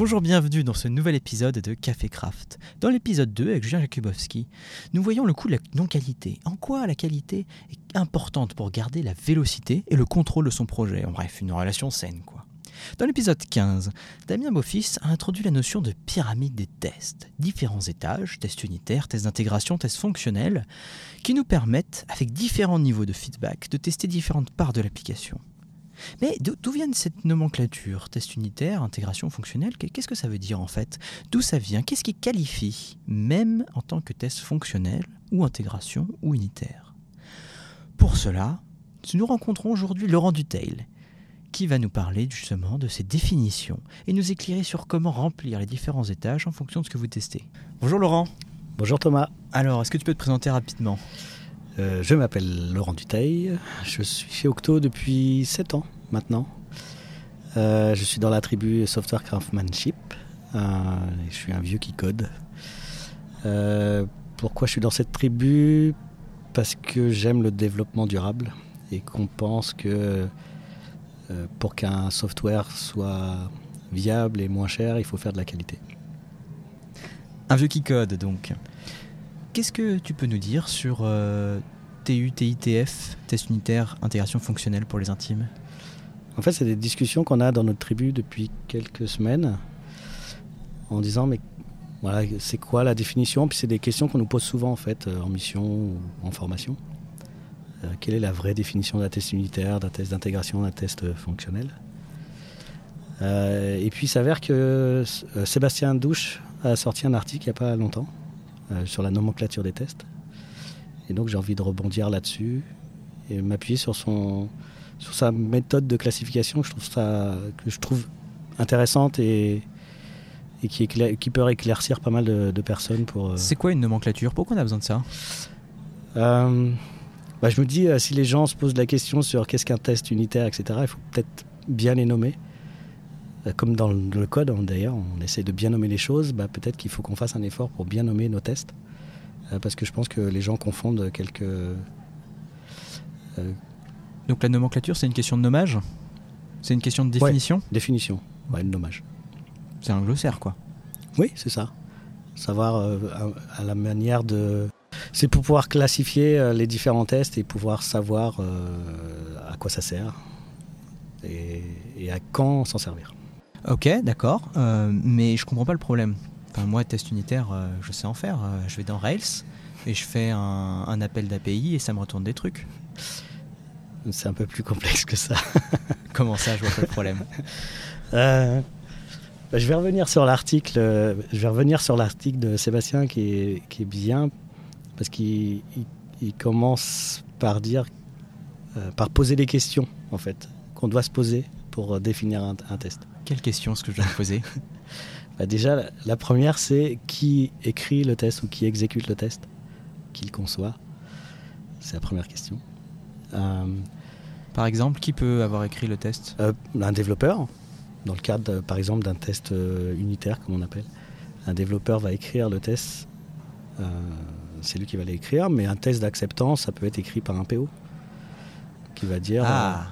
Bonjour, bienvenue dans ce nouvel épisode de Café Craft. Dans l'épisode 2, avec Julien Jakubowski, nous voyons le coût de la non-qualité. En quoi la qualité est importante pour garder la vélocité et le contrôle de son projet? En bref, une relation saine, quoi. Dans l'épisode 15, Damien Beaufils a introduit la notion de pyramide des tests. Différents étages, tests unitaires, tests d'intégration, tests fonctionnels, qui nous permettent, avec différents niveaux de feedback, de tester différentes parts de l'application. Mais d'où vient cette nomenclature Test unitaire, intégration fonctionnelle? Qu'est-ce que ça veut dire en fait? D'où ça vient? Qu'est-ce qui qualifie, même en tant que test fonctionnel, ou intégration, ou unitaire? Pour cela, nous rencontrons aujourd'hui Laurent Duteil, qui va nous parler justement de ces définitions et nous éclairer sur comment remplir les différents étages en fonction de ce que vous testez. Bonjour Laurent. Bonjour Thomas. Alors, est-ce que tu peux te présenter rapidement? Euh, je m'appelle Laurent Duteil, je suis chez Octo depuis 7 ans maintenant. Euh, je suis dans la tribu Software Craftsmanship, euh, je suis un vieux qui code. pourquoi je suis dans cette tribu? Parce que j'aime le développement durable et qu'on pense que pour qu'un software soit viable et moins cher, il faut faire de la qualité. Un vieux qui code donc. Qu'est-ce que tu peux nous dire sur euh, TU, TITF, test unitaire, intégration fonctionnelle pour les intimes? En fait, c'est des discussions qu'on a dans notre tribu depuis quelques semaines en disant mais voilà, c'est quoi la définition? Puis c'est des questions qu'on nous pose souvent en fait euh, en mission ou en formation. Euh, quelle est la vraie définition d'un test unitaire, d'un test d'intégration, d'un test fonctionnel? Et puis il s'avère que Sébastien Douche a sorti un article il n'y a pas longtemps sur la nomenclature des tests. Et donc j'ai envie de rebondir là-dessus et m'appuyer sur, son, sur sa méthode de classification que je trouve, ça, que je trouve intéressante et, et qui, qui peut éclaircir pas mal de, personnes. pour. Euh, C'est quoi une nomenclature? Pourquoi on a besoin de ça? Euh, bah, Je me dis, si les gens se posent la question sur qu'est-ce qu'un test unitaire, etc., il faut peut-être bien les nommer. Euh, comme dans le code hein, d'ailleurs, on essaie de bien nommer les choses, bah, peut-être qu'il faut qu'on fasse un effort pour bien nommer nos tests, euh, parce que je pense que les gens confondent quelques... Euh, Donc la nomenclature, c'est une question de nommage? C'est une question de définition? Définition, ouais, de nommage. C'est un glossaire, quoi. Oui, c'est ça. Savoir à, la manière de... C'est pour pouvoir classifier les différents tests et pouvoir savoir à quoi ça sert et à quand s'en servir. Ok, d'accord, euh, mais je comprends pas le problème. Enfin, moi, test unitaire, euh, je sais en faire. Euh, je vais dans Rails et je fais un, appel d'API et ça me retourne des trucs. C'est un peu plus complexe que ça. Comment ça, je vois pas le problème bah, Je vais revenir sur l'article. je vais revenir sur l'article de Sébastien qui est, qui est bien parce qu'il il, commence par dire, par poser des questions en fait qu'on doit se poser pour définir un test. Quelle question est-ce que je dois me poser? Bah Déjà, la première, c'est qui écrit le test ou qui exécute le test? Qui le conçoit? C'est la première question. Euh, par exemple, qui peut avoir écrit le test? Euh, Un développeur, dans le cadre, par exemple, d'un test euh, unitaire, comme on appelle. Un développeur va écrire le test, c'est lui qui va l'écrire, mais un test d'acceptance, ça peut être écrit par un PO, qui va dire... Ah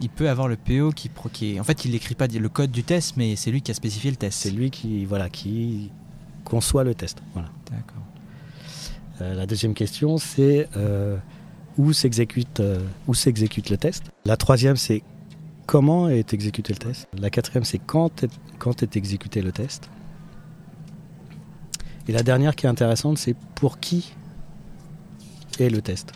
il peut avoir le PO qui, qui en fait, il n'écrit pas le code du test, mais c'est lui qui a spécifié le test. C'est lui qui, voilà, qui conçoit le test. Voilà. D'accord. Euh, la deuxième question, c'est euh, où s'exécute euh, où s'exécute le test? La troisième, c'est comment est exécuté le test? La quatrième, c'est quand est, quand est exécuté le test? Et la dernière qui est intéressante, c'est pour qui est le test?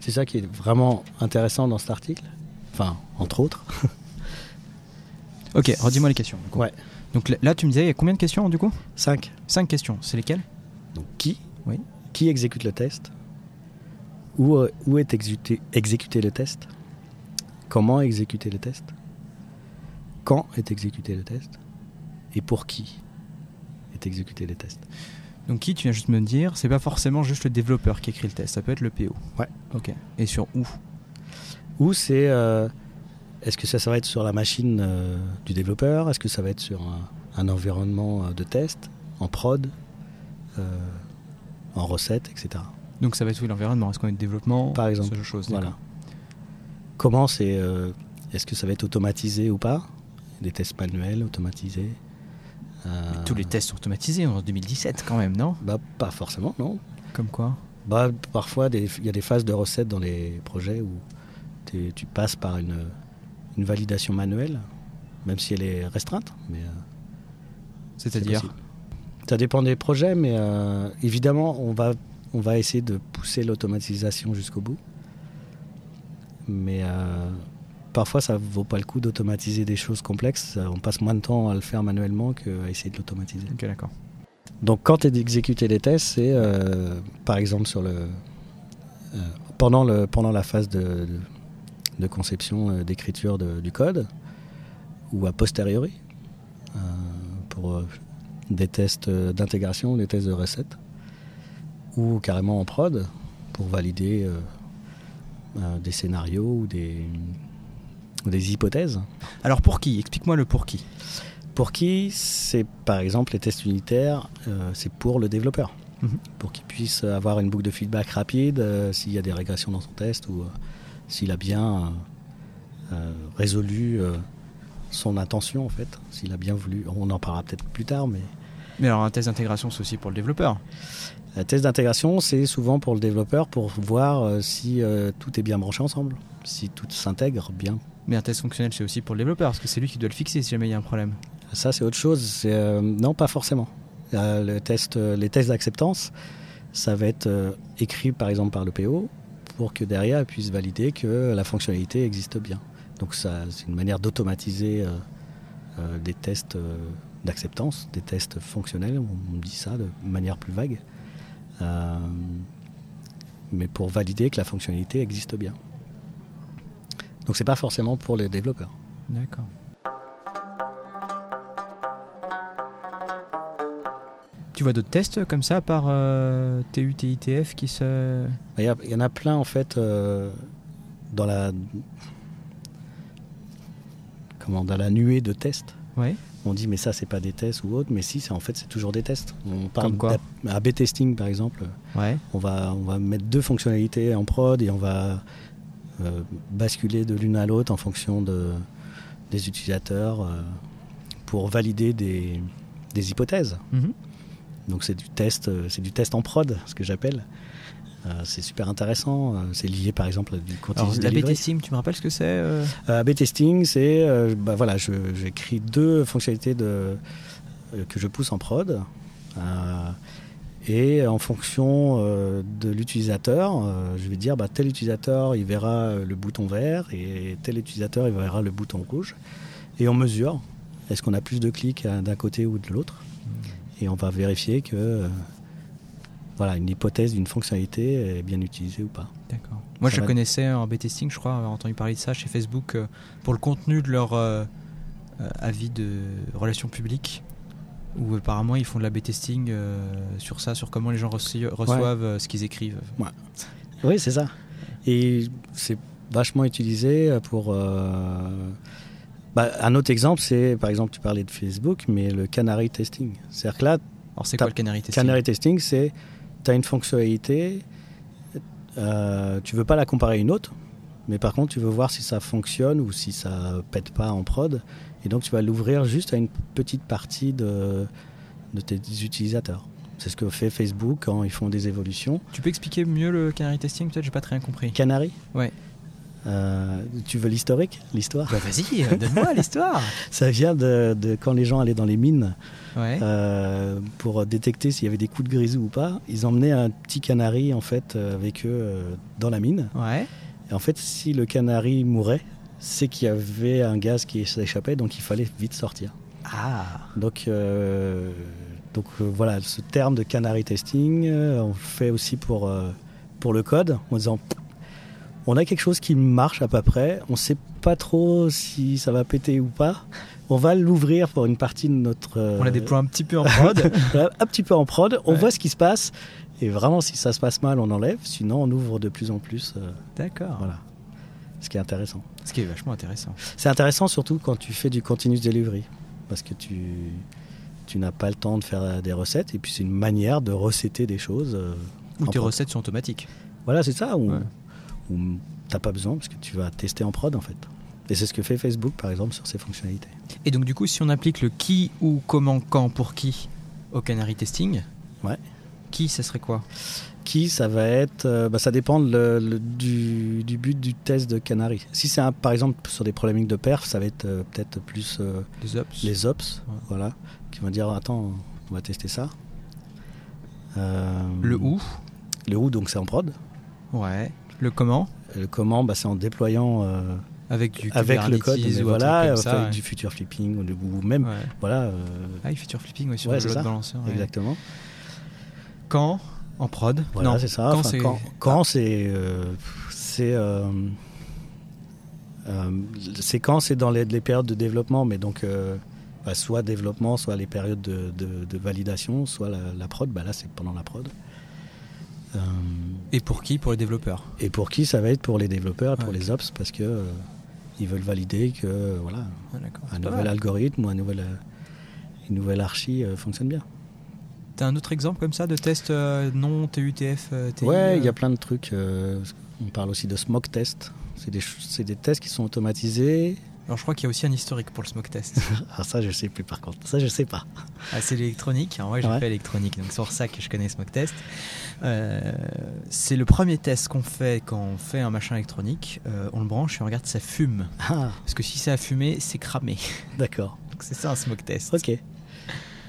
C'est ça qui est vraiment intéressant dans cet article. Enfin, entre autres. ok, redis-moi les questions. Ouais. Donc là, tu me disais, il y a combien de questions du coup? Cinq. Cinq questions. C'est lesquelles? Donc qui? Oui. Qui exécute le test? Où, euh, où, est exécuté, exécuté le test? Comment exécuter le test? Quand est exécuté le test? Et pour qui est exécuté le test? Donc qui, tu viens juste me dire, c'est pas forcément juste le développeur qui écrit le test, ça peut être le PO. Ouais. Ok. Et sur où? Ou c'est. Euh, est-ce que ça, ça va être sur la machine euh, du développeur? Est-ce que ça va être sur un, environnement euh, de test, en prod, en recette, etc. Donc ça va être où l'environnement Est-ce qu'on est de développement? Par exemple. Ce genre de choses, voilà. Comment c'est. Est-ce que ça va être automatisé ou pas? Des tests manuels automatisés Euh, Tous les tests sont automatisés en 2017 quand même, non? Bah, Pas forcément, non. Comme quoi? Bah, parfois, il y a des phases de recettes dans les projets où tu passes par une, une validation manuelle, même si elle est restreinte. Mais, euh, c'est C'est-à-dire. Ça dépend des projets, mais euh, évidemment, on va, on va essayer de pousser l'automatisation jusqu'au bout. Mais euh, parfois, ça vaut pas le coup d'automatiser des choses complexes. On passe moins de temps à le faire manuellement qu'à essayer de l'automatiser. Ok, d'accord. Donc quand tu exécuté les tests, c'est par exemple sur le, pendant, le, pendant la phase de, de- de conception, euh, d'écriture du code, ou a posteriori, euh, pour euh, des tests d'intégration, des tests de recettes, ou carrément en prod, pour valider des scénarios ou des, hypothèses. Alors pour qui? Explique-moi le pour qui. Pour qui c'est par exemple les tests unitaires, euh, c'est pour le développeur. Mhm. Pour qu'il puisse avoir une boucle de feedback rapide euh, s'il y a des régressions dans son test ou s'il a bien euh, résolu euh, son intention en fait, s'il a bien voulu. On en parlera peut-être plus tard, mais Mais alors un test d'intégration, c'est aussi pour le développeur. un test d'intégration, c'est souvent pour le développeur pour voir euh, si tout est bien branché ensemble, si tout s'intègre bien. Mais un test fonctionnel, c'est aussi pour le développeur, parce que c'est lui qui doit le fixer si jamais il y a un problème. Ça, c'est autre chose. Non, pas forcément. Le test, les tests d'acceptance, ça va être écrit par exemple par le PO pour que derrière, elle puisse valider que la fonctionnalité existe bien. Donc, ça, c'est une manière d'automatiser euh, euh, des tests euh, d'acceptance, des tests fonctionnels. On, dit ça de manière plus vague. Mais pour valider que la fonctionnalité existe bien. Donc, c'est pas forcément pour les développeurs. D'accord. Tu vois d'autres tests comme ça par euh, TU, TITF qui se. Il y, a- il y en a plein en fait euh, dans la comment dans la nuée de tests. Ouais. On dit mais ça c'est pas des tests ou autre, mais si c'est en fait c'est toujours des tests. On parle d'AB testing par exemple. Ouais. On va on va mettre deux fonctionnalités en prod et on va euh, basculer de l'une à l'autre en fonction de des utilisateurs euh, pour valider des, des hypothèses. Mhm. Donc c'est du test, euh, c'est du test en prod, ce que j'appelle. Euh, c'est super intéressant. Euh, C'est lié par exemple à du Alors, la delivery. testing, tu me rappelles ce que c'est euh Euh, A/B testing, c'est bah voilà, j'écris deux fonctionnalités de, que je pousse en prod. Et en fonction de l'utilisateur, je vais dire bah, tel utilisateur il verra le bouton vert et tel utilisateur il verra le bouton rouge. Et on mesure est-ce qu'on a plus de clics d'un côté ou de l'autre. Et on va vérifier que euh, voilà, une hypothèse d'une fonctionnalité est bien utilisée ou pas. D'accord. Moi, Ça je va- connaissais en B-testing, je crois, avoir entendu parler de ça chez Facebook euh, pour le contenu de leur euh, avis de relations publiques. Où apparemment ils font de la B-testing euh, sur ça, sur comment les gens reço- reçoivent euh, ce qu'ils écrivent. Oui, c'est ça. Et c'est vachement utilisé pour. euh, bah, un autre exemple, c'est par exemple, tu parlais de Facebook, mais le canary testing. C'est-à-dire que là, Alors c'est quoi le canary testing canary testing, c'est tu as une fonctionnalité, euh, tu veux pas la comparer à une autre, mais par contre, tu veux voir si ça fonctionne ou si ça pète pas en prod. Et donc, tu vas l'ouvrir juste à une petite partie de, de tes utilisateurs. C'est ce que fait Facebook quand ils font des évolutions. Tu peux expliquer mieux le canary testing? Peut-être j'ai pas très bien compris. Canary? Ouais. Euh, tu veux l'historique L'histoire Bah vas-y, donne-moi l'histoire. Ça vient de, de quand les gens allaient dans les mines Ouais. euh, pour détecter s'il y avait des coups de grisou ou pas. Ils emmenaient un petit canari en fait euh, avec eux euh, dans la mine. Ouais. Et en fait, si le canari mourait, c'est qu'il y avait un gaz qui s'échappait, donc il fallait vite sortir. Ah. Donc, donc voilà, ce terme de canary testing, on le fait aussi pour, pour le code, en disant on a quelque chose qui marche à peu près, on sait pas trop si ça va péter ou pas. On va l'ouvrir pour une partie de notre. euh, On la déploie un petit peu en prod. voilà, un petit peu en prod, on Ouais. voit ce qui se passe. Et vraiment, si ça se passe mal, on enlève. Sinon, on ouvre de plus en plus. euh, D'accord. voilà. Ce qui est intéressant. Ce qui est vachement intéressant. C'est intéressant surtout quand tu fais du continuous delivery. Parce que tu, tu n'as pas le temps de faire des recettes. Et puis, c'est une manière de recéter des choses. euh, Ou tes prod. recettes sont automatiques. Voilà, c'est ça. Ouais. Ou t'as pas besoin parce que tu vas tester en prod en fait. Et c'est ce que fait Facebook, par exemple, sur ses fonctionnalités. Et donc, du coup, si on applique le qui, où, comment, quand, pour qui au Canary Testing, Ouais. qui, ça serait quoi? Qui, ça va être. euh, bah, ça dépend le- le- du, du but du test de Canary. Si c'est un- par exemple sur des problématiques de perf, ça va être euh, peut-être plus euh, Les ops les ops, Ouais. voilà, qui vont dire attends, on va tester ça. Le où? Le où, donc c'est en prod. Ouais. Le comment Le comment, bah, c'est en déployant euh, Avec du avec le code, ou voilà, ça, avec ouais. du future flipping ou, même, Ouais. voilà, euh, Ah, il feature flipping ouais, sur le load balancer. exactement. Quand En prod Voilà, Non, c'est ça. Quand Enfin, c'est quand, quand c'est, euh, c'est, euh, c'est quand c'est dans les, les périodes de développement, mais donc bah, soit développement, soit les périodes de, de- de validation, soit la, la prod. Bah, là, c'est pendant la prod. Euh, Et pour qui Pour les développeurs. et pour qui ça va être pour les développeurs, pour Ouais. les ops, parce que euh, ils veulent valider que voilà, Ah, un nouvel algorithme ou un nouvel, euh, une nouvelle archi euh, fonctionne bien. T'as un autre exemple comme ça de test euh, non TUTF euh, TI, Ouais, il y euh, a plein de trucs. euh, on parle aussi de smoke test. C'est des, des tests qui sont automatisés. Alors je crois qu'il y a aussi un historique pour le smoke test. Ah, ça, je sais plus par contre. Ça, je sais pas. ah, c'est l'électronique. Moi j'ai Ouais. fait électronique, donc c'est pour ça que je connais smoke test. Euh, c'est le premier test qu'on fait quand on fait un machin électronique. Euh, on le branche et on regarde si ça fume. Ah, Parce que si ça a fumé, c'est cramé. d'accord. Donc c'est ça un smoke test. Ok.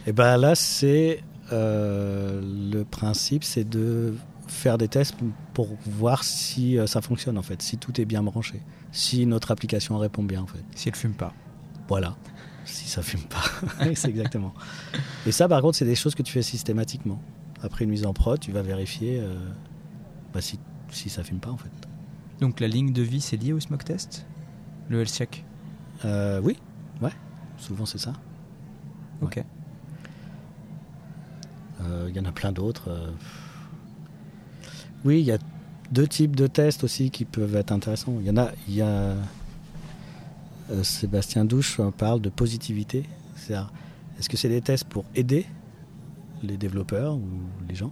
Et ben là, c'est euh, le principe, c'est de faire des tests pour voir si ça fonctionne en fait, si tout est bien branché, si notre application répond bien en fait. Si elle fume pas. Voilà. Si ça fume pas. C'est exactement. Et ça, par contre, c'est des choses que tu fais systématiquement. Après une mise en prod, tu vas vérifier euh, bah, si, si ça fume pas en fait. Donc la ligne de vie c'est lié au smoke test? Le health check? Euh, oui, ouais. Souvent c'est ça. Ok. Euh, Il y en a plein d'autres. Oui, il y a deux types de tests aussi qui peuvent être intéressants. Il y en a, il y a euh, Sébastien Douche parle de positivité. Est-ce que c'est des tests pour aider les développeurs ou les gens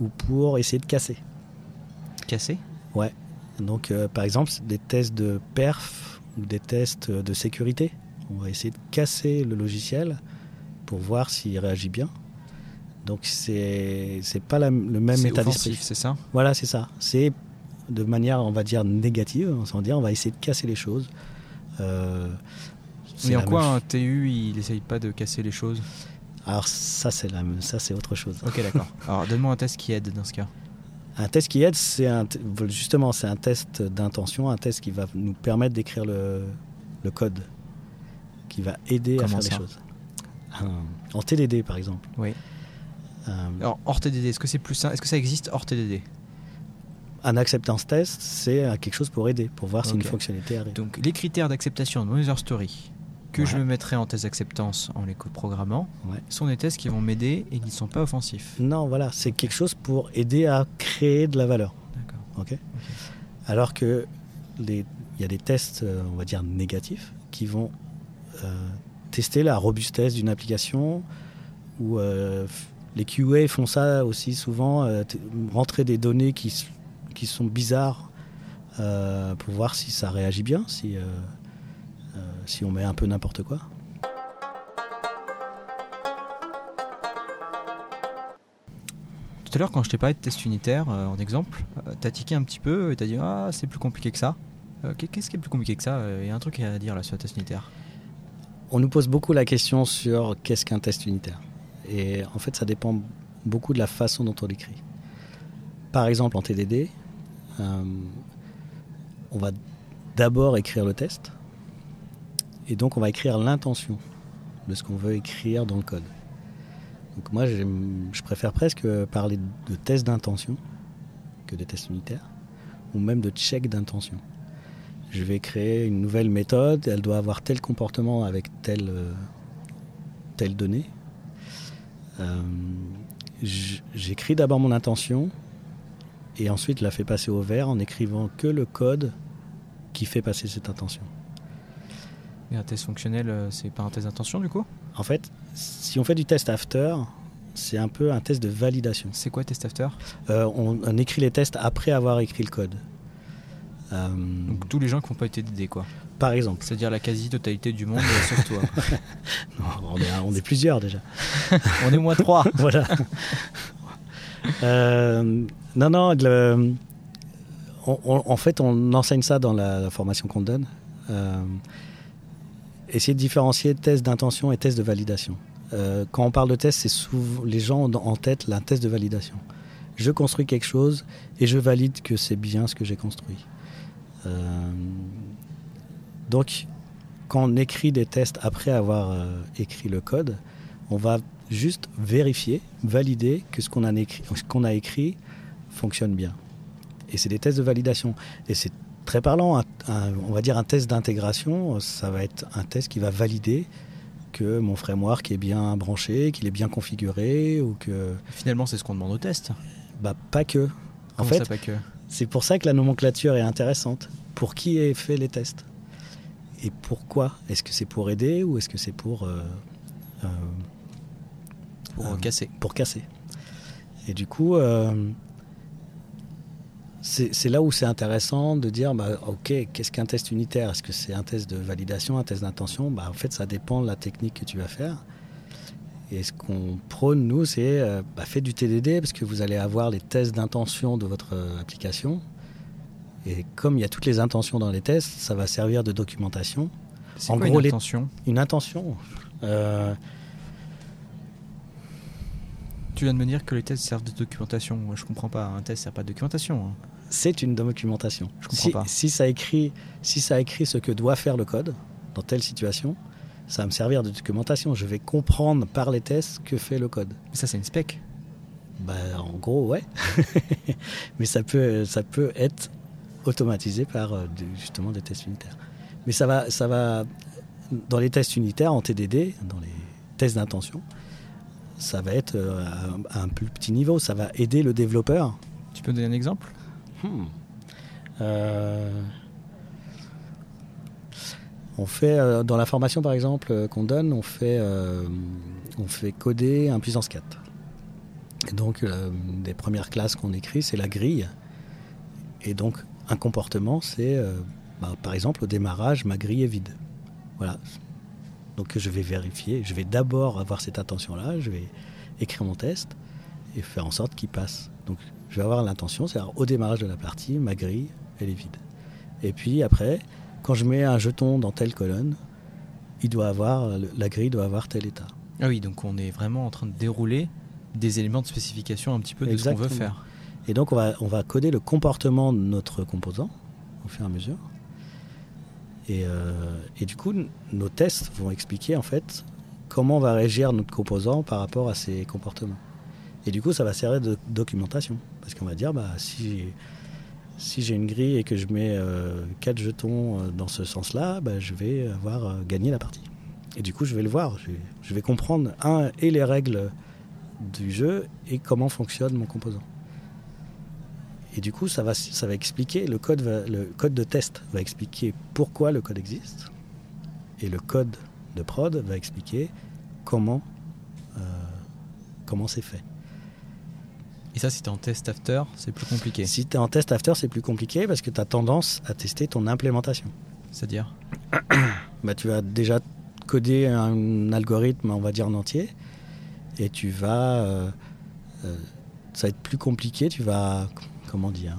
ou pour essayer de casser? Cassé Donc, euh, par exemple, des tests de perf ou des tests de sécurité. On va essayer de casser le logiciel pour voir s'il réagit bien. Donc, c'est c'est pas la- le même état d'esprit. c'est ça? Voilà, c'est ça. C'est de manière, on va dire, négative. On dire, on va essayer de casser les choses. Euh, Mais en quoi un TU il essaye pas de casser les choses? Ch- Alors, ça, c'est la ça, c'est autre chose. Ok d'accord. Alors donne-moi un test qui aide dans ce cas. Un test qui aide, c'est justement, c'est un test d'intention, un test qui va nous permettre d'écrire le, le code, qui va aider à faire ça? les choses. Un- En TDD, par exemple. Oui. Euh, Alors hors TDD, est-ce que c'est plus Est-ce que ça existe hors TDD un acceptance test, c'est euh, quelque chose pour aider, pour voir si une fonctionnalité arrive. Donc les critères d'acceptation de mon user story que je me mettrai en test d'acceptance en les programmant Ouais. sont des tests qui vont m'aider et qui ne sont pas offensifs. Non, voilà, c'est quelque chose pour aider à créer de la valeur. D'accord. ok Alors que les- il y a des tests, euh, on va dire négatifs, qui vont euh, tester la robustesse d'une application. Ou euh, les QA font ça aussi souvent, euh, rentrer des données qui, sont bizarres euh, pour voir si ça réagit bien, si, euh, si on met un peu n'importe quoi. Tout à l'heure quand je t'ai parlé de test unitaire en exemple, t'as tiqué un petit peu et t'as dit ah c'est plus compliqué que ça. Qu'est- Qu'est-ce qui est plus compliqué que ça? Il y a un truc à dire là sur le test unitaire. On nous pose beaucoup la question sur qu'est-ce qu'un test unitaire. Et en fait, ça dépend beaucoup de la façon dont on l'écrit. Par exemple, en TDD, euh, on va d'abord écrire le test. Et donc, on va écrire l'intention de ce qu'on veut écrire dans le code. Donc, moi, je préfère presque parler de test d'intention que de test unitaire, ou même de check d'intention je vais créer une nouvelle méthode, elle doit avoir tel comportement avec euh, telle donnée. Euh, J'écris d'abord mon intention et ensuite je la fais passer au vert en écrivant que le code qui fait passer cette intention. Et un test fonctionnel, euh, c'est pas un test d'intention du coup? En fait, si on fait du test after, c'est un peu un test de validation. C'est quoi test after? Euh, on, on écrit les tests après avoir écrit le code. Euh, Donc tous les gens qui n'ont pas été TDD, quoi. par exemple. C'est-à-dire la quasi-totalité du monde, euh, sauf toi. Non, on, est, on est plusieurs déjà. On est moins trois. voilà. Euh, non, non, le- on- on- en fait, on enseigne ça dans la, la formation qu'on donne. Euh, essayer de différencier test d'intention et test de validation. Euh, quand on parle de test, c'est souvent les gens ont en tête la test de validation. Je construis quelque chose et je valide que c'est bien ce que j'ai construit. Euh, donc, quand on écrit des tests après avoir euh, écrit le code, on va juste vérifier, valider que ce qu'on a écrit, ce qu'on a écrit fonctionne bien. Et c'est des tests de validation. Et c'est très parlant. un- un- on va dire un test d'intégration, ça va être un test qui va valider que mon framework est bien branché, qu'il est bien configuré, ou que Finalement, c'est ce qu'on demande au test. bah pas que. En Comment fait, ça, pas que? C'est pour ça que la nomenclature est intéressante. Pour qui est fait les tests Et pourquoi Est-ce que c'est pour aider ou est-ce que c'est pour, euh, euh, Pour Euh, casser. pour casser Et du coup, c'est c'est là où c'est intéressant de dire, bah, ok, qu'est-ce qu'un test unitaire? Est-ce que c'est un test de validation, un test d'intention? Bah, En fait, ça dépend de la technique que tu vas faire. Et ce qu'on prône, nous, c'est euh, bah, faites du TDD parce que vous allez avoir les tests d'intention de votre euh, application. Et comme il y a toutes les intentions dans les tests, ça va servir de documentation. C'est En quoi gros, une les- intention? Une intention. euh, Tu viens de me dire que les tests servent de documentation. Moi, je comprends pas. Un test sert pas de documentation. hein. c'est une documentation. Je comprends si, pas. Si ça, écrit, si ça écrit ce que doit faire le code dans telle situation, ça va me servir de documentation. Je vais comprendre par les tests que fait le code. Mais ça, c'est une spec. Bah, en gros, ouais. Mais ça peut, ça peut être automatisé par euh, justement des tests unitaires. Mais ça va, ça va dans les tests unitaires en TDD, dans les tests d'intention, ça va être euh, à, à un plus petit niveau. Ça va aider le développeur Tu peux me donner un exemple? Hmm. Euh, On fait euh, dans la formation par exemple euh, qu'on donne, on fait euh, on fait coder un puissance 4. Et donc des premières classes qu'on écrit, c'est la grille. Et donc un comportement, c'est bah, par exemple au démarrage, ma grille est vide. Voilà. Donc je vais vérifier, je vais d'abord avoir cette attention-là, je vais écrire mon test et faire en sorte qu'il passe. Donc je vais avoir l'intention, c'est-à-dire au démarrage de la partie, ma grille, elle est vide. Et puis après, quand je mets un jeton dans telle colonne, il doit avoir, la grille doit avoir tel état. Ah oui, donc on est vraiment en train de dérouler des éléments de spécification un petit peu de ce qu'on veut faire. Et donc on va, on va coder le comportement de notre composant au fur et à mesure. Et, euh, et du coup, nos tests vont expliquer en fait comment va réagir notre composant par rapport à ces comportements. Et du coup, ça va servir de documentation. Parce qu'on va dire, bah, si, si j'ai une grille et que je mets 4 jetons euh, dans ce sens-là, bah, je vais avoir euh, gagné la partie. Et du coup, je vais le voir. Je vais, comprendre, un, et les règles du jeu et comment fonctionne mon composant. Et du coup, ça va, expliquer, le code, le code de test va expliquer pourquoi le code existe. Et le code de prod va expliquer comment, euh, comment c'est fait. Et ça, si t'es en test after, c'est plus compliqué. Si tu es en test after, c'est plus compliqué parce que tu as tendance à tester ton implémentation. C'est-à-dire Bah, tu vas déjà coder un algorithme, on va dire en entier, et tu vas. euh, euh, ça va être plus compliqué, tu vas. Comment dire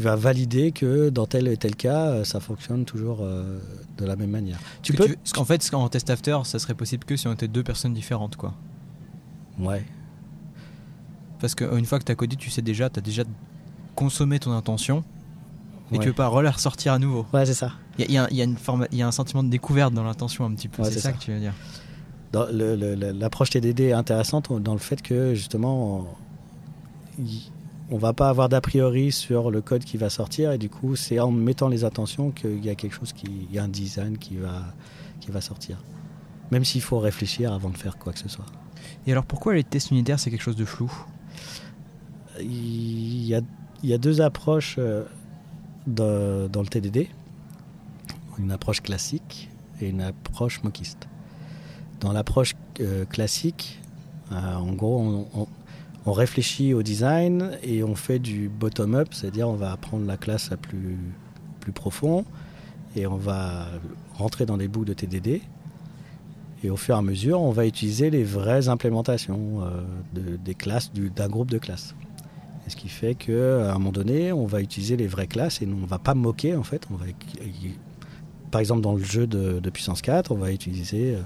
Tu vas valider que dans tel et tel cas, euh, ça fonctionne toujours euh, de la même manière. Tu peux. tu- En fait, en test after, ça serait possible que si on était deux personnes différentes, quoi. Ouais. Parce qu'une fois que tu as codé, tu sais déjà, tu as déjà consommé ton intention et ouais. tu veux pas la ressortir à nouveau. Ouais, c'est ça. Il y, a- il y a un- il y a une forme- y a un sentiment de découverte dans l'intention un petit peu. Ouais, c'est ça, ça. que tu veux dire. L'approche TDD est intéressante dans le fait que justement, on va pas avoir d'a priori sur le code qui va sortir et du coup, c'est en mettant les attentions qu'il y a quelque chose qui, il y a un design qui va, qui va sortir. Même s'il faut réfléchir avant de faire quoi que ce soit. Et alors pourquoi les tests unitaires, c'est quelque chose de flou? Il y a, il y a deux approches euh, de- dans le TDD. Une approche classique et une approche moquiste. Dans l'approche euh, classique, euh, en gros, on, on- on réfléchit au design et on fait du bottom-up, c'est-à-dire on va prendre la classe la plus, profond et on va rentrer dans les bouts de TDD. Et au fur et à mesure, on va utiliser les vraies implémentations euh, de- des classes, du- d'un groupe de classes. Ce qui fait qu'à un moment donné, on va utiliser les vraies classes et on ne va pas moquer en fait. Par exemple, dans le jeu de, de puissance 4, on va utiliser euh,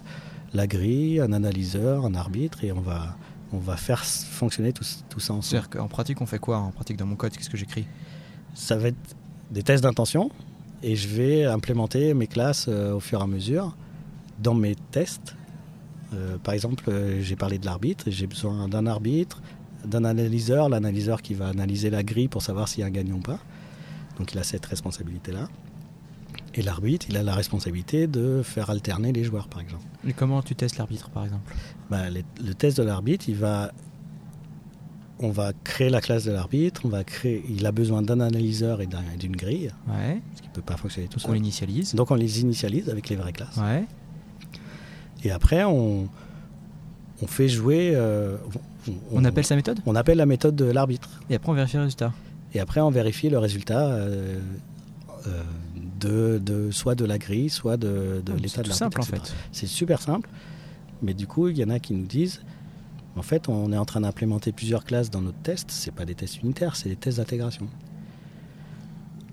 la grille, un analyseur, un arbitre et on va, on va faire fonctionner tout, tout ça ensemble. C'est-à-dire qu'en pratique, on fait quoi? En pratique, dans mon code, qu'est-ce que j'écris? Ça va être des tests d'intention et je vais implémenter mes classes euh, au fur et à mesure dans mes tests. Euh, par exemple, euh, j'ai parlé de l'arbitre, j'ai besoin d'un arbitre, d'un analyseur, l'analyseur qui va analyser la grille pour savoir s'il y a un gagnant ou pas. Donc il a cette responsabilité-là. Et l'arbitre, il a la responsabilité de faire alterner les joueurs, par exemple. Et comment tu testes l'arbitre, par exemple? Bah, les- le test de l'arbitre, il va, on va créer la classe de l'arbitre, on va créer, il a besoin d'un analyseur et d'un- d'une grille, Ouais. parce qu'il ne peut pas fonctionner tout Donc on seul. l'initialise. Donc on les initialise avec les vraies classes. Ouais. Et après, on, on fait jouer. euh, On appelle sa méthode? on appelle la méthode de l'arbitre. Et après, on vérifie le résultat. Et après, on vérifie le résultat euh, euh, de, de- soit de la grille, soit de, de Ah, l'état C'est de l'arbitre. simple, en fait. C'est super simple. Mais du coup, il y en a qui nous disent en fait, on est en train d'implémenter plusieurs classes dans notre test. C'est pas des tests unitaires, c'est des tests d'intégration.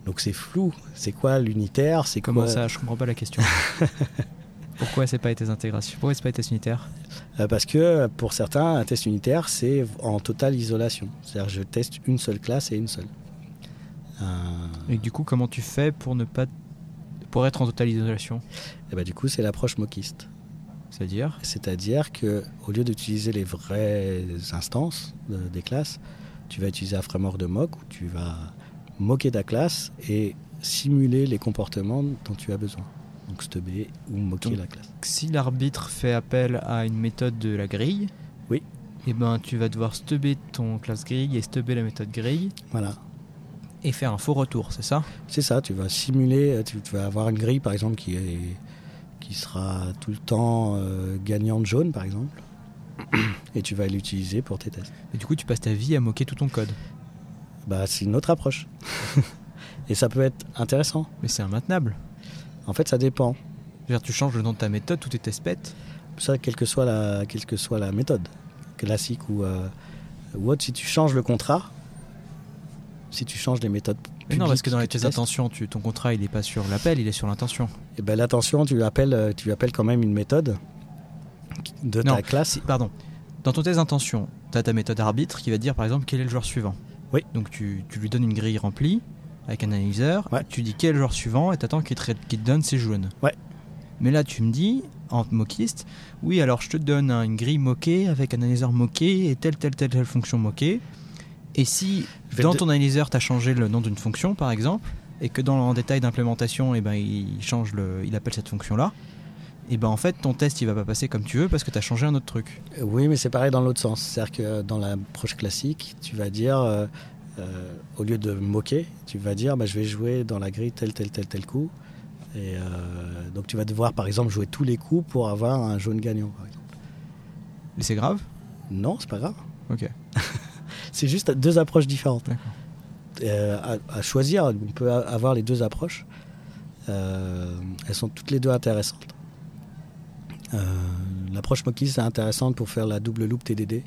Donc c'est flou. C'est quoi l'unitaire? C'est Comment quoi- ça? Je comprends pas la question. Pourquoi c'est pas été intégration Pourquoi c'est pas été unitaire Euh, Parce que pour certains, un test unitaire, c'est en totale isolation. C'est-à-dire je teste une seule classe et une seule. Euh, Et du coup, comment tu fais pour ne pas pour être en totale isolation et ben, du coup, c'est l'approche mockiste. C'est-à-dire C'est-à-dire que au lieu d'utiliser les vraies instances de- des classes, tu vas utiliser un framework de mock où tu vas moquer ta classe et simuler les comportements dont tu as besoin. Donc stubber ou moquer Donc, la classe. si l'arbitre fait appel à une méthode de la grille, Oui. et ben tu vas devoir stubber ton classe grille et stubber la méthode grille Voilà. Et faire un faux retour, c'est ça? C'est ça, tu vas simuler, tu, tu vas avoir une grille par exemple qui, est, qui sera tout le temps euh, gagnante jaune par exemple, et tu vas l'utiliser pour tes tests. Et du coup, tu passes ta vie à moquer tout ton code. Bah, c'est une autre approche. et ça peut être intéressant. Mais c'est immaintenable. En fait, ça dépend. Tu changes le nom de ta méthode, tous tes tests pètent. Ça, quelle que soit la, quelle que soit la méthode, classique ou, euh, ou autre, si tu changes le contrat, si tu changes les méthodes non, parce que dans les tes intentions, tu, ton contrat, il est pas sur l'appel, il est sur l'intention. eh ben, l'attention, tu appelles, euh, tu appelles quand même une méthode de Non, ta classe. Pardon. Dans ton test d'intention, tu as ta méthode arbitre qui va dire par exemple quel est le joueur suivant. Oui. Donc tu, tu lui donnes une grille remplie avec un analyseur, Ouais. tu dis quel est le joueur suivant et tu attends qu'il te, donne ses jaunes. Ouais. Mais là tu me dis, en moquiste, oui alors je te donne un- une grille moquée avec un analyseur moqué et telle telle telle telle fonction moquée. Et si dans ton analyseur tu as changé le nom d'une fonction par exemple, et que dans en détail d'implémentation, eh ben, il change le, il appelle cette fonction là, et ben en fait ton test il va pas passer comme tu veux parce que tu as changé un autre truc. Oui, mais c'est pareil dans l'autre sens. C'est-à-dire que dans l'approche classique, tu vas dire, euh, euh, au lieu de moquer, tu vas dire, bah, je vais jouer dans la grille tel, tel, tel, tel coup. Et euh, donc tu vas devoir, par exemple, jouer tous les coups pour avoir un jaune gagnant. Par exemple. Et c'est grave? Non, c'est pas grave. Ok. C'est juste deux approches différentes. Euh, à, à choisir, on peut avoir les deux approches. Euh, elles sont toutes les deux intéressantes. Euh, L'approche Moki, c'est intéressante pour faire la double loop TDD.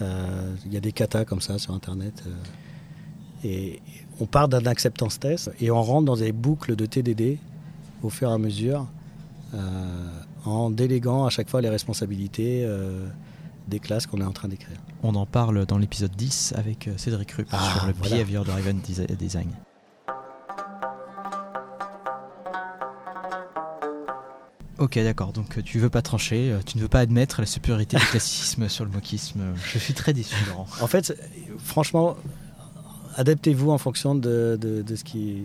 Il y a des katas comme ça sur Internet. et on part d'un acceptance test et on rentre dans des boucles de TDD au fur et à mesure euh, en déléguant à chaque fois les responsabilités euh, des classes qu'on est en train d'écrire. On en parle dans l'épisode 10 avec euh, Cédric Rupp Ah, sur le voilà. behavior driven desi- design. Ok, d'accord. Donc euh, tu veux pas trancher, euh, tu ne veux pas admettre la supériorité du classicisme sur le moquisme. Je suis très déçu, Laurent. En fait, franchement, adaptez-vous en fonction de, de, de ce qui,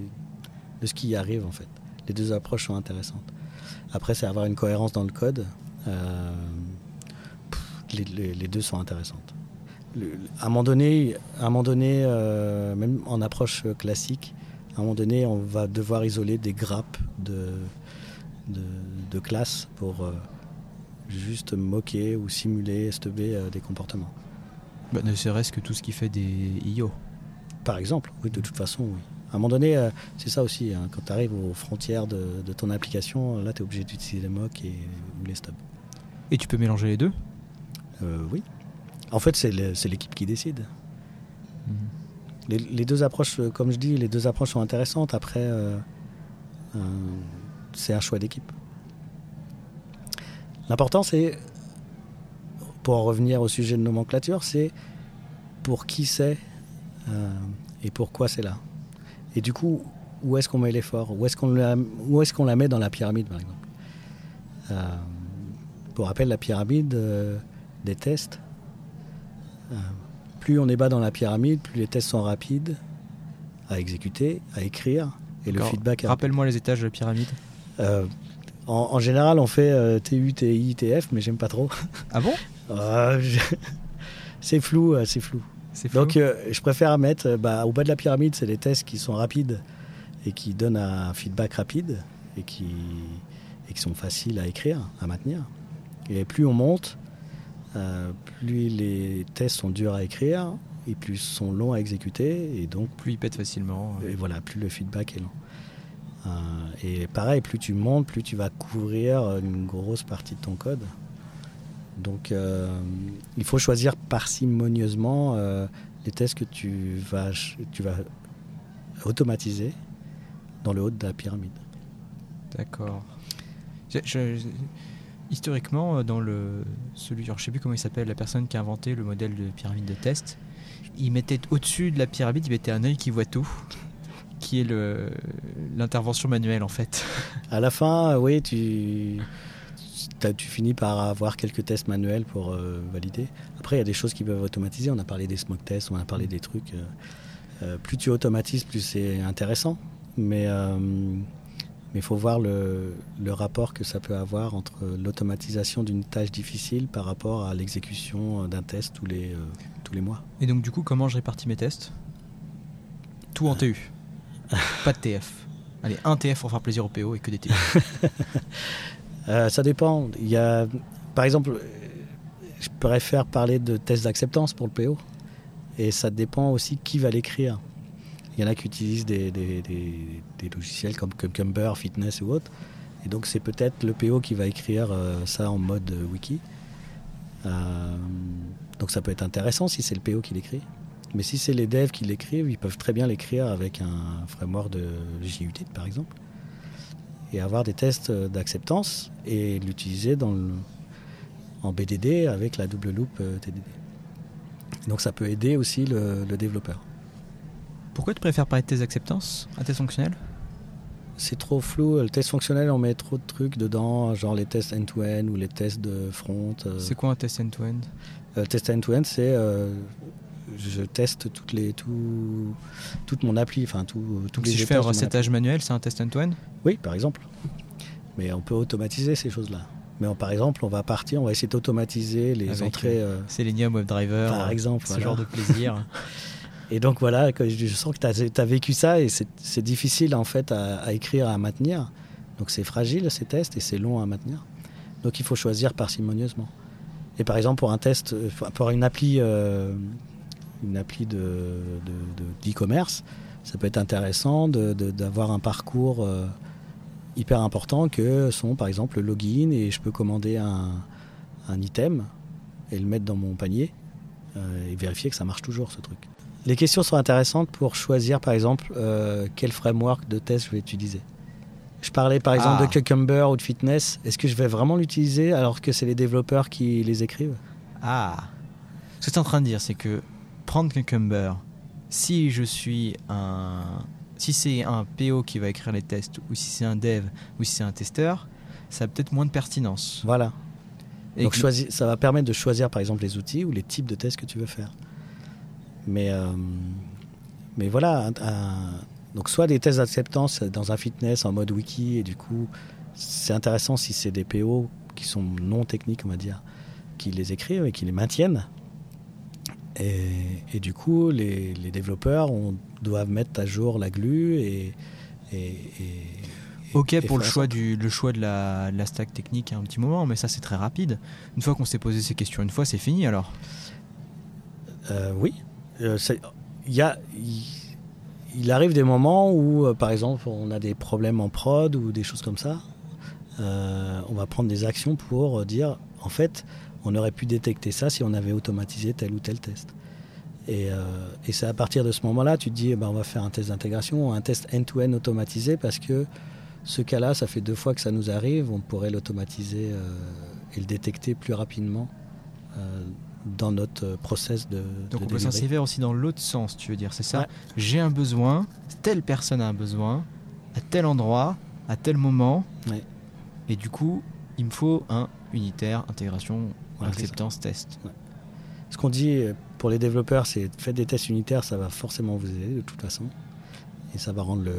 de ce qui arrive, en fait. Les deux approches sont intéressantes. Après, c'est avoir une cohérence dans le code. Euh, les, les- les deux sont intéressantes. Le- à un moment donné, à un moment donné euh, même en approche classique, à un moment donné, on va devoir isoler des grappes de, de, de classes pour euh, juste moquer ou simuler, stubber euh, des comportements. Bah, ne serait-ce que tout ce qui fait des IO. Par exemple, oui, de toute façon, oui. À un moment donné, euh, c'est ça aussi, hein, quand tu arrives aux frontières de, de ton application, là, tu es obligé d'utiliser les mocks et, ou les stubs. Et tu peux mélanger les deux? Euh, oui. En fait, c'est l'équipe qui décide. Mhm. Les, les deux approches, euh, comme je dis, les deux approches sont intéressantes. Après, euh, euh, c'est un choix d'équipe. L'important, c'est, pour en revenir au sujet de nomenclature, c'est pour qui c'est et pourquoi c'est là. Et du coup, où est-ce qu'on met l'effort? Où est-ce qu'on la, met dans la pyramide, par exemple? Pour rappel, la pyramide des tests, euh, plus on est bas dans la pyramide, plus les tests sont rapides à exécuter, à écrire, et le feedback Rappelle-moi les étages de la pyramide. euh, en, en général, on fait euh, TU, TI, TF, mais j'aime pas trop. Ah bon? Je- c'est flou, c'est flou. Donc, je préfère mettre bah, au bas de la pyramide, c'est des tests qui sont rapides et qui donnent un feedback rapide et qui, et qui sont faciles à écrire, à maintenir. Et plus on monte, euh, plus les tests sont durs à écrire et plus ils sont longs à exécuter et donc plus il pète facilement. et voilà, plus le feedback est lent. Euh, et pareil, plus tu montes, plus tu vas couvrir une grosse partie de ton code. Donc, euh, il faut choisir parcimonieusement les tests que tu vas, tu vas automatiser dans le haut de la pyramide. D'accord. Je- je- je- historiquement, euh, dans le celui, alors je sais plus comment il s'appelle, la personne qui a inventé le modèle de pyramide de test, il mettait au-dessus de la pyramide, il mettait un œil qui voit tout, qui est l'intervention manuelle en fait. À la fin, euh, oui, tu, tu finis par avoir quelques tests manuels pour euh, valider. Après, il y a des choses qui peuvent automatiser. On a parlé des smoke tests, on a parlé des trucs. plus tu automatises, plus c'est intéressant. Mais mais il faut voir le, le rapport que ça peut avoir entre l'automatisation d'une tâche difficile par rapport à l'exécution d'un test tous les, euh, tous les mois. Et donc du coup, comment je répartis mes tests? Tout en TU, pas de TF. Allez, un TF pour faire plaisir au PO et que des TU. Euh, ça dépend. Il y a, par exemple, euh, je préfère parler de tests d'acceptance pour le PO. Et ça dépend aussi qui va l'écrire. Il y en a qui utilisent des, logiciels comme Cucumber, Fitness ou autre. Et donc c'est peut-être le PO qui va écrire euh, ça en mode wiki. Euh, donc ça peut être intéressant si c'est le PO qui l'écrit. Mais si c'est les devs qui l'écrivent, ils peuvent très bien l'écrire avec un framework de JUnit par exemple et avoir des tests d'acceptance et l'utiliser dans en BDD avec la double loop euh, TDD. Donc ça peut aider aussi le développeur. Pourquoi tu préfères parler de tes acceptances à tes fonctionnels? C'est trop flou, le test fonctionnel on met trop de trucs dedans, genre les tests end-to-end ou les tests de front. euh. C'est quoi un test end-to-end? Euh, test end-to-end c'est euh, je teste toutes les, tout, toute mon appli, enfin tout, tous les si je fais un recettage manuel, c'est un test end-to-end? Oui, par exemple. Mais on peut automatiser ces choses-là. Mais on- par exemple, on va partir, on va essayer d'automatiser les Avec, entrées. euh, Selenium WebDriver, Par exemple, ce voilà. genre de plaisir. Et donc voilà, je sens que tu as, vécu ça et c'est difficile en fait à, à écrire, à maintenir. Donc c'est fragile ces tests et c'est long à maintenir. Donc il faut choisir parcimonieusement. Et par exemple pour un test, euh, pour une appli, euh, une appli de de- de- d'e-commerce, ça peut être intéressant d'avoir un parcours euh, hyper important que sont par exemple le login et je peux commander un, item et le mettre dans mon panier et vérifier que ça marche toujours ce truc. Les questions sont intéressantes pour choisir par exemple euh, quel framework de test je vais utiliser. Je parlais par exemple Ah. de Cucumber ou de Fitness. Est-ce que je vais vraiment l'utiliser alors que c'est les développeurs qui les écrivent? Ah Ce que tu es en train de dire, c'est que prendre Cucumber, si je suis un. Si c'est un PO qui va écrire les tests, ou si c'est un dev, ou si c'est un testeur, ça a peut-être moins de pertinence. Voilà. Et Donc que- ça va permettre de choisir par exemple les outils ou les types de tests que tu veux faire. Mais, euh, mais voilà, un- un- donc soit des tests d'acceptance dans un fitness en mode wiki et du coup c'est intéressant si c'est des PO qui sont non techniques on va dire, qui les écrivent et qui les maintiennent. Et, et du coup les, les développeurs on, doivent mettre à jour la glue et... et, et- Ok pour le choix, du, le choix de la, de la stack technique à un petit moment, mais ça c'est très rapide. Une fois qu'on s'est posé ces questions une fois, c'est fini alors? Euh, oui. Euh, il arrive des moments où, euh, par exemple, on a des problèmes en prod ou des choses comme ça. Euh, on va prendre des actions pour dire, en fait, on aurait pu détecter ça si on avait automatisé tel ou tel test. Et, euh, c'est à partir de ce moment-là, tu te dis, eh ben, on va faire un test d'intégration, un test end-to-end automatisé, parce que ce cas-là, ça fait deux fois que ça nous arrive, on pourrait l'automatiser et le détecter plus rapidement dans notre euh, process de. Donc de on peut delivery. s'inscrire aussi dans l'autre sens, tu veux dire, c'est ça Ouais. J'ai un besoin, telle personne a un besoin, à tel endroit, à tel moment, Ouais. et du coup, il me faut un unitaire, intégration, c'est acceptance, test. Ce qu'on dit euh, pour les développeurs, c'est faites des tests unitaires, ça va forcément vous aider de toute façon. Et ça va rendre le,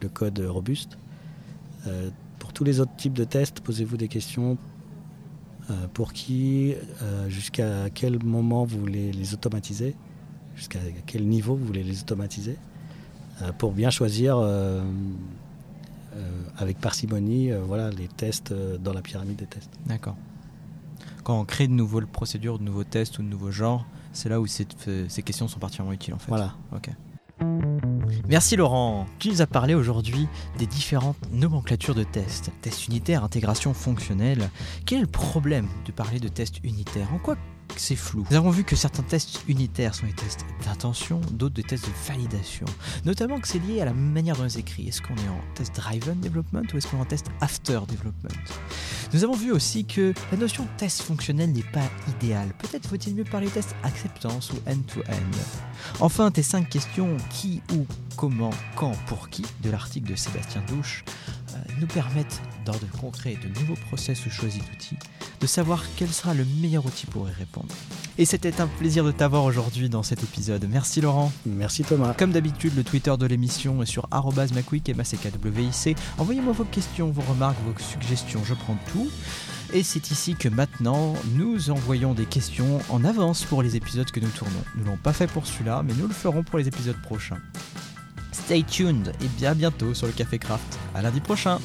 le code robuste. Euh, pour tous les autres types de tests, posez-vous des questions. Euh, pour qui, euh, jusqu'à quel moment vous voulez les automatiser, jusqu'à quel niveau vous voulez les automatiser, euh, pour bien choisir avec parcimonie voilà, les tests dans la pyramide des tests. D'accord. Quand on crée de nouvelles procédures, de nouveaux tests ou de nouveaux genres, c'est là où ces, ces questions sont particulièrement utiles en fait. Voilà. Ok. Merci Laurent. Tu nous as parlé aujourd'hui des différentes nomenclatures de tests. Test unitaire, intégration fonctionnelle. Quel est le problème de parler de tests unitaires En quoi c'est flou Nous avons vu que certains tests unitaires sont des tests d'intention, d'autres des tests de validation. Notamment que c'est lié à la manière dont ils écrivent. Est-ce qu'on est en test driven development ou est-ce qu'on est en test after development? Nous avons vu aussi que la notion de test fonctionnel n'est pas idéale. Peut-être faut-il mieux parler test acceptance ou end-to-end. Enfin, tes 5 questions qui, où, comment, quand, pour qui de l'article de Sébastien Douche euh, nous permettent, de concret de nouveaux process ou choisis d'outils, de savoir quel sera le meilleur outil pour y répondre. Et c'était un plaisir de t'avoir aujourd'hui dans cet épisode. Merci Laurent. Merci Thomas. Comme d'habitude, le Twitter de l'émission est sur @macwick et MacWic. Envoyez-moi vos questions, vos remarques, vos suggestions, je prends tout. Et c'est ici que maintenant, nous envoyons des questions en avance pour les épisodes que nous tournons. Nous l'avons pas fait pour celui-là, mais nous le ferons pour les épisodes prochains. Stay tuned et bien bientôt sur le Café Craft. À lundi prochain.